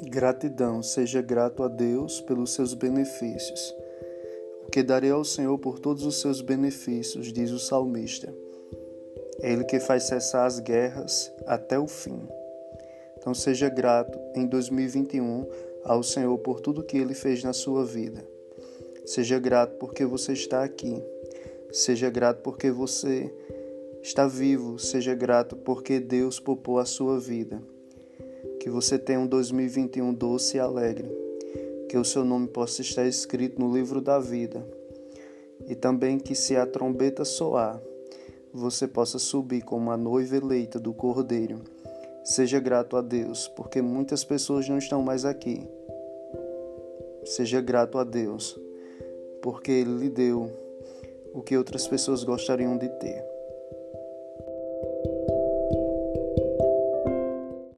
Gratidão, seja grato a Deus pelos seus benefícios. O que darei ao Senhor por todos os seus benefícios, diz o salmista. É Ele que faz cessar as guerras até o fim. Então seja grato em 2021 ao Senhor por tudo que Ele fez na sua vida. Seja grato porque você está aqui. Seja grato porque você está vivo. Seja grato porque Deus poupou a sua vida. Que você tenha um 2021 doce e alegre. Que o seu nome possa estar escrito no livro da vida. E também que, se a trombeta soar, você possa subir como a noiva eleita do Cordeiro. Seja grato a Deus, porque muitas pessoas não estão mais aqui. Seja grato a Deus, porque Ele lhe deu o que outras pessoas gostariam de ter.